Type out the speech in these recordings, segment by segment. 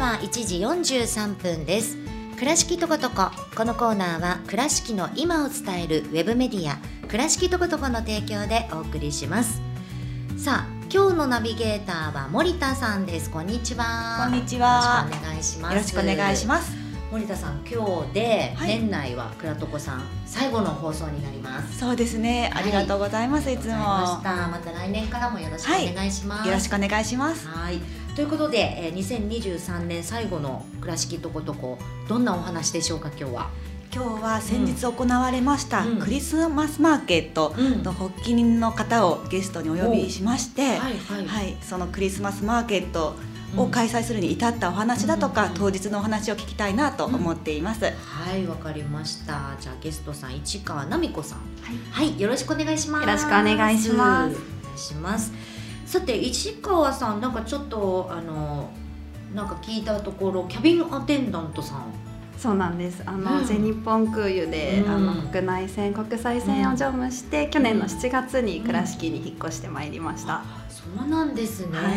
は1時43分です。倉敷とことここのコーナーは倉敷の今を伝えるウェブメディア倉敷とことこの提供でお送りします。さあ今日のナビゲーターは森田さんです。こんにちは。こんにちは。よろしくお願いします。よろしくお願いします。森田さん今日ではい。年内は倉とこさん最後の放送になります。そうですね。ありがとうございます、い、つも。ました。また来年からもよろしくお願いします、よろしくお願いします。はいということで、えー、2023年最後の倉敷とことこどんなお話でしょうか今日は？今日は先日行われました、うん。クリスマスマーケットうん。の発起人の方をゲストにお呼びしまして、はいはい。はい、そのクリスマスマーケットをうん。開催するに至ったお話だとか、うん。当日のお話を聞きたいなと思っています、はいわかりました。じゃあゲストさん市川奈美子さん。はい、よろしくお願いします。よろしくお願いします。お願いしますさて市川さんなんかちょっとあのなんか聞いたところキャビンアテンダントさん。そうなんです。あの、うん。全日本空輸で、うん。あの国内線国際線を乗務して、去年の7月に倉敷に引っ越してまいりました、あそうなんですね、はい。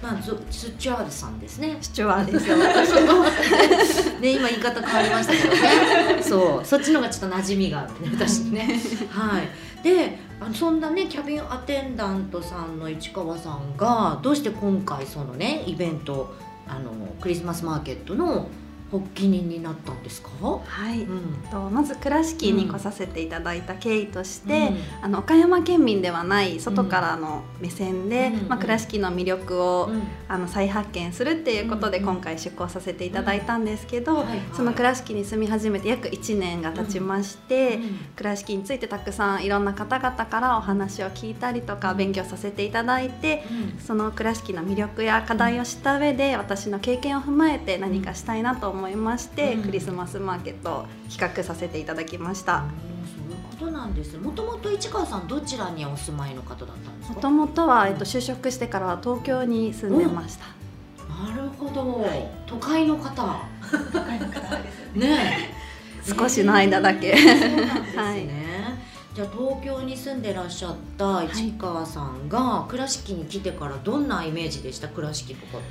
まあゾスチュワードさんですね。シチュワーですよ。ね今言い方変わりましたけどね。そう。そっちのがちょっと馴染みがあるね私にね。はい。であそんなねキャビンアテンダントさんの市川さんがどうして今回そのねイベントあのクリスマスマーケットの発起人になったんですか、はい、うん。とまず倉敷に来させていただいた経緯として、うん。あの岡山県民ではない外からの目線で、うんまあ、倉敷の魅力を、うん。あの再発見するっていうことでうん今回出向させていただいたんですけど、その倉敷に住み始めて約1年が経ちまして、うん倉敷についてたくさんいろんな方々からお話を聞いたりとか勉強させていただいてその倉敷の魅力や課題を知った上で私の経験を踏まえて何かしたいなと思いまして、うん。クリスマスマーケットを企画させていただきました。うんそういうことなんです。もともと市川さんどちらにお住まいの方だったんですか？もともとは、えっと、就職してからは東京に住んでました。なるほど、都会の方。若いの方ですね。え。少しの間だけ。そうなんですね、はい。じゃあ東京に住んでらっしゃった市川さんが倉敷に来てからどんなイメージでした？倉敷とか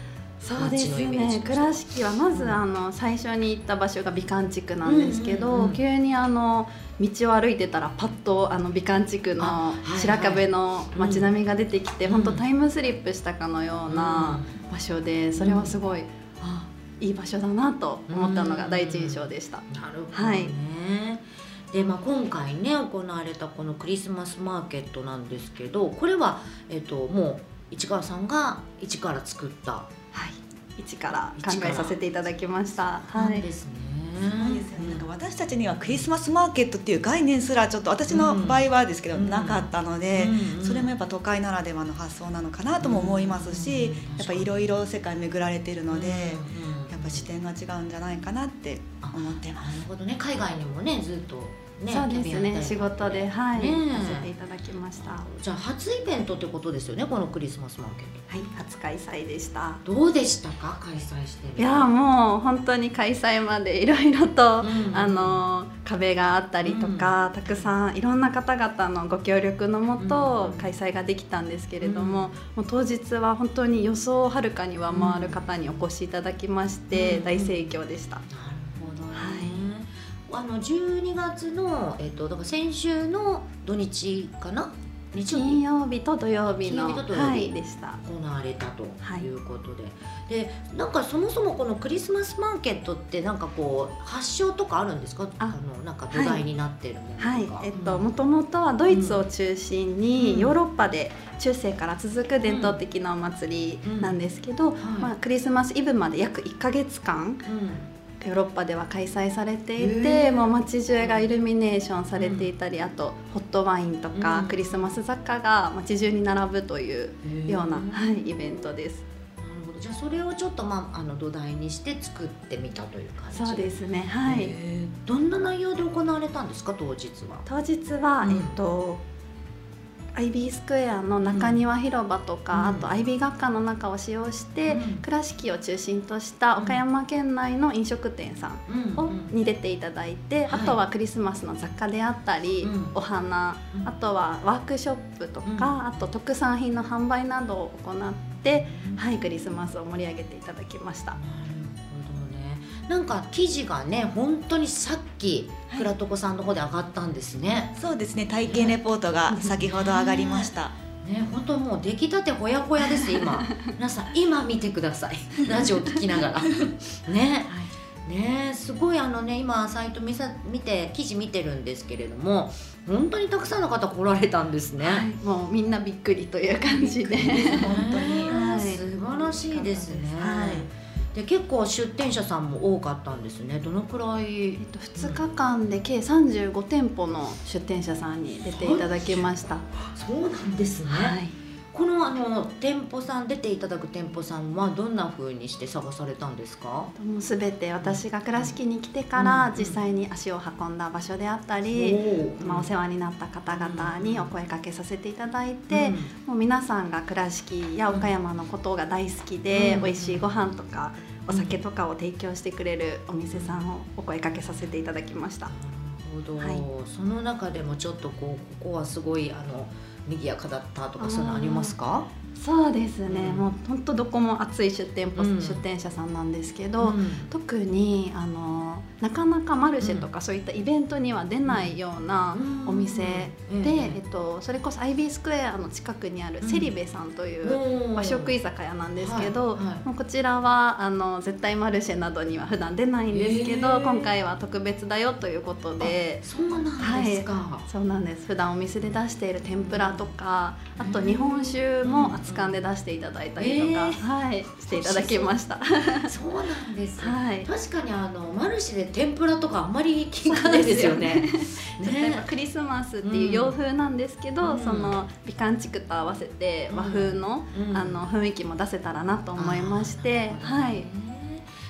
そうですね。倉敷はまずあの最初に行った場所が美観地区なんですけど、急にあの道を歩いてたらパッとあの美観地区の白壁の街並みが出てきて、うん。本当タイムスリップしたかのような場所でそれはすごい、あいい場所だなと思ったのが第一印象でした。なるほどね、はいでまあ、今回ね行われたこのクリスマスマーケットなんですけどこれは、えっともう市川さんが一から作ったはい、一から考えさせていただきました。なはい、すね。そうですよねなんか私たちにはクリスマスマーケットっていう概念すらちょっと私の場合はですけど、うん。なかったので、それもやっぱ都会ならではの発想なのかなとも思いますし、うんやっぱいろいろ世界巡られてるので、やっぱ視点が違うんじゃないかなって思ってまなるす。ほどね。海外にもねずっとねそうですね仕事ではい、ねさせていただきました。はじゃあ初イベントってことですよねこのクリスマスマー。ケッい、初開催でした。トどうでしたか？開催していやもう本当に開催までいろいろと、うん。あの壁があったりとか、たくさんいろんな方々のご協力のもと、うん。開催ができたんですけれども,、もう当日は本当に予想をはるかに上回る方にお越しいただきまして、うん。大盛況でした。あの12月のえっとだから先週の土日かな？日曜金日曜日と土曜日の金曜日と土曜日。はいでした。行われたとはい。いうことで、でなんかそもそもこのクリスマスマーケットってなんかこう発祥とかあるんですか？ああのなんか土台になってるものとか、はい、えっとうんもともとはドイツを中心うん。にヨーロッパで中世から続く伝統的なお祭りなんですけど、はい。まあ、クリスマスイブまで約1ヶ月間ヨーロッパでは開催されていへてー。もう街中がイルミネーションされていたり、あとホットワインとか、うん。クリスマス雑貨が街中に並ぶといううんような、はい、イベントです。なるほど。じゃあそれをちょっと、まあ、あの土台にして作ってみたという感じ？そうですねはい、どんな内容で行われたんですか当日は？当日は、うん。えっとアイビースクエアの中庭広場とか、うん。あとアイビー学科の中を使用して、うん。倉敷を中心とした岡山県内の飲食店さんを、に出ていただいて、はい。あとはクリスマスの雑貨であったり、うん。お花、うん。あとはワークショップとか、うん。あと特産品の販売などを行って、はい、クリスマスを盛り上げていただきました。なんか記事がね本当にさっきはい倉床さんの方で上がったんですね。そうですね体験レポートが先ほど上がりました。ね本当もう出来たてほやほやです今。皆さん今見てください。ラジオ聞きながら ね。ねすごいあのね今サイト見さ見て記事見てるんですけれども本当にたくさんの方来られたんですね。はい、もうみんなびっくりという感じで。本当にはい素晴らしいですね。はいで結構出店者さんも多かったんですね。どのくらい？えっと、2日間で計35店舗の出店者さんに出ていただきました。そうなんですね。はい、このあの店舗さん出ていただく店舗さんはどんな風にして探されたんですか？もうすべて私が倉敷に来てからうん。実際に足を運んだ場所であったり、おー。まあ、お世話になった方々にお声かけさせていただいて、もう皆さんが倉敷や岡山のことが大好きで、うん。美味しいご飯とかお酒とかを提供してくれるお店さんをお声かけさせていただきました。ほど、はい。その中でもちょっとこうここはすごいあの賑やかだったとかそういうのありますか？そうですね、うん。もう本当どこも熱い出店舗、うん。出店者さんなんですけど、うん。特にあのなかなかマルシェとかそういったイベントには出ないようなうん。お店で、うん。えっと、それこそアイビースクエアの近くにあるうん。セリベさんという和食居酒屋なんですけど、こちらはあの絶対マルシェなどには普段出ないんですけど、今回は特別だよということで。そうなんですか。そうなんです。普段お店で出している天ぷらとかあと日本酒も熱燗で出していただいたりとか、えーはい、していただきました。そうなんです。はい。確かにあのマルシェで天ぷらとかあんまり聞かないです よね。ちょっとやっぱクリスマスっていう洋風なんですけど、うんその美観地区と合わせて和風の,、うんあの雰囲気も出せたらなと思いまして、はい。。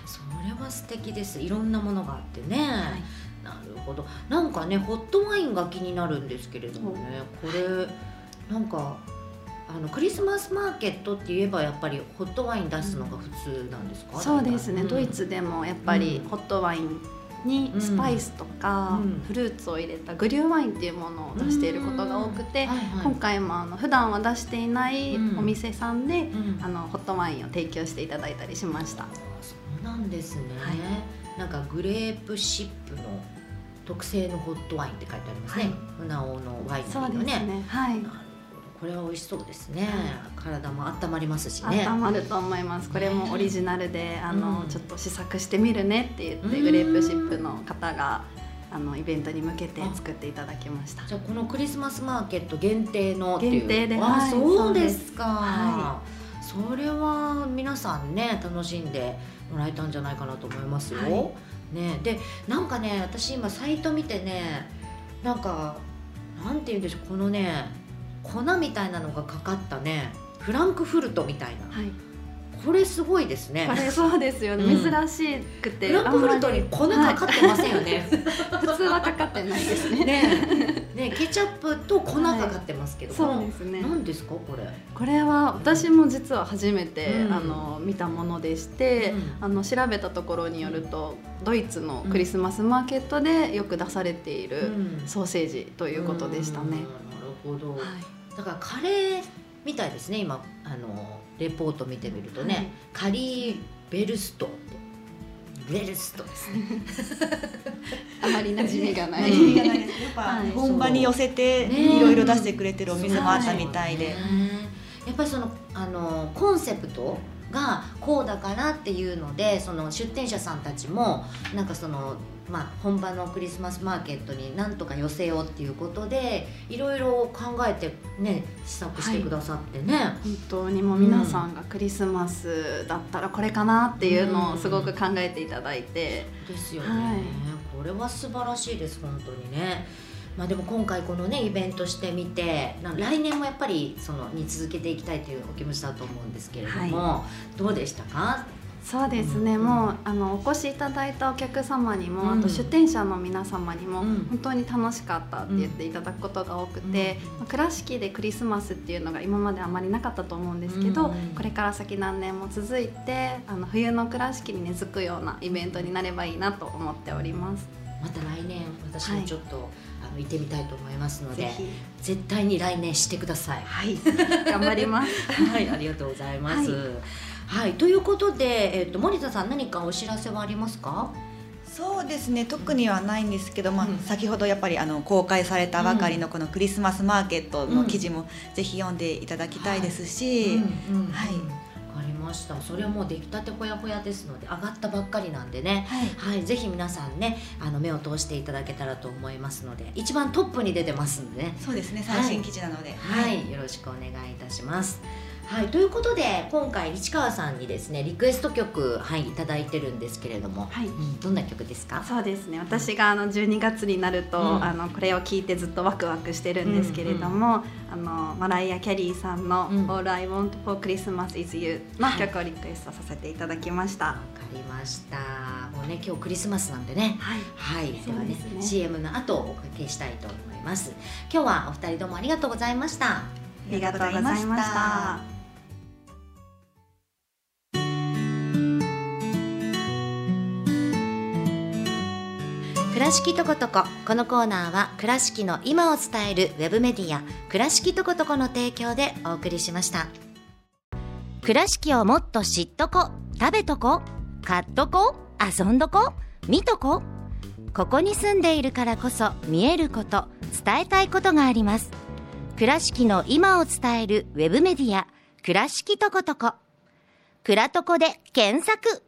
それは素敵です。いろんなものがあってね。はいなるほど。なんかねホットワインが気になるんですけれどもね。これなんか。あのクリスマスマーケットって言えばやっぱりホットワイン出すのが普通なんですか？そうですね、ん。ドイツでもやっぱりうん。ホットワインにスパイスとかうん。フルーツを入れたグリューワインっていうものを出していることが多くて、今回もあの普段は出していないうん。お店さんで、うん。あのホットワインを提供していただいたりしました。そうなんですね、はい。なんかグレープシップの特製のホットワインって書いてありますね、はい。船尾のワインそうですのねね。はいこれは美味しそうですね、はい。体も温まりますしね。温まると思います。これもオリジナルで、あの、うんちょっと試作してみるねって言って、うん。グレープシップの方が。あのイベントに向けて作っていただきました。じゃあこのクリスマスマーケット限定のっていう。限定であ、はいそうですか、はそれは皆さんね楽しんでもらえたんじゃないかなと思いますよ、はね。でなんかね私今サイト見てねなんかなんて言うんでしょうこのね粉みたいなのがかかったね。フランクフルトみたいな。はい。これすごいですね。これそうですよね。うん。珍しくて、フランクフルトに粉かかってませんよね、はい。普通はかかってないですね。ね。ねケチャップと粉かかってますけど、そうですね。何ですかこれ？これは私も実は初めて、うん。あの見たものでして、うん。あの調べたところによるとドイツのクリスマスマーケットでよく出されているうん。ソーセージということでしたね。うんほど、はい。だからカレーみたいですね今。あのレポート見てみるとね、はい。カリーベルストって。ベルストですね。あまり馴染みがな馴い。染みがないやっぱはい。本場に寄せてね。いろいろ出してくれてるお店もあったみたいで。ね。やっぱりそのあのコンセプトがこうだからっていうのでその出店者さんたちもなんかその、まあ、本場のクリスマスマーケットになんとか寄せようっていうことでいろいろ考えてね試作してくださってね、本当にもう皆さんがクリスマスだったらこれかなっていうのをすごく考えていただいて、ですよね、はい。これは素晴らしいです本当にね。まあ、でも今回このねイベントしてみてな来年もやっぱりそのに続けていきたいというお気持ちだと思うんですけれども、どうでしたか？そうですね、うんもうあのお越しいただいたお客様にも、うん。あと出店者の皆様にも、うん。本当に楽しかったって言っていただくことが多くて、うんまあ倉敷でクリスマスっていうのが今まであまりなかったと思うんですけど、うん。これから先何年も続いてあの冬の倉敷に根付くようなイベントになればいいなと思っております。また来年私もちょっと、あの行ってみたいと思いますので絶対に来年してください。はい。頑張ります。はい、ありがとうございます。ははいということで、えっと森田さん何かお知らせはありますか？そうですね特にはないんですけど、まあうん。先ほどやっぱりあの公開されたばかりのこのクリスマスマーケットの記事もぜひ読んでいただきたいですし、うんうん。はいました。それはもう出来たてほやほやですので上がったばっかりなんでね。はい。はい、ぜひ皆さんねあの目を通していただけたらと思いますので一番トップに出てますんでね。そうですね。最新記事なので、はい、よろしくお願いいたします。はい、ということで今回市川さんにですねリクエスト曲はいいただいてるんですけれども、はいうんどんな曲ですか？そうですね私があの12月になると、うんあのこれを聞いてずっとワクワクしてるんですけれども、あのマライア・キャリーさんのうん「All I Want for Christmas is You」の曲をリクエストさせていただきました。わかりました。もうね今日クリスマスなんでね。はいはい、ではねね CM の後おかけしたいと思います。今日はお二人どうもありがとうございました。ありがとうございました。倉敷とことここのコーナーは倉敷の今を伝えるウェブメディア倉敷とことこの提供でお送りしました。倉敷をもっと知っとこ食べとこ買っとこ遊んどこ見とこ。ここに住んでいるからこそ見えること伝えたいことがあります。倉敷の今を伝えるウェブメディア倉敷とことこ倉とこで検索。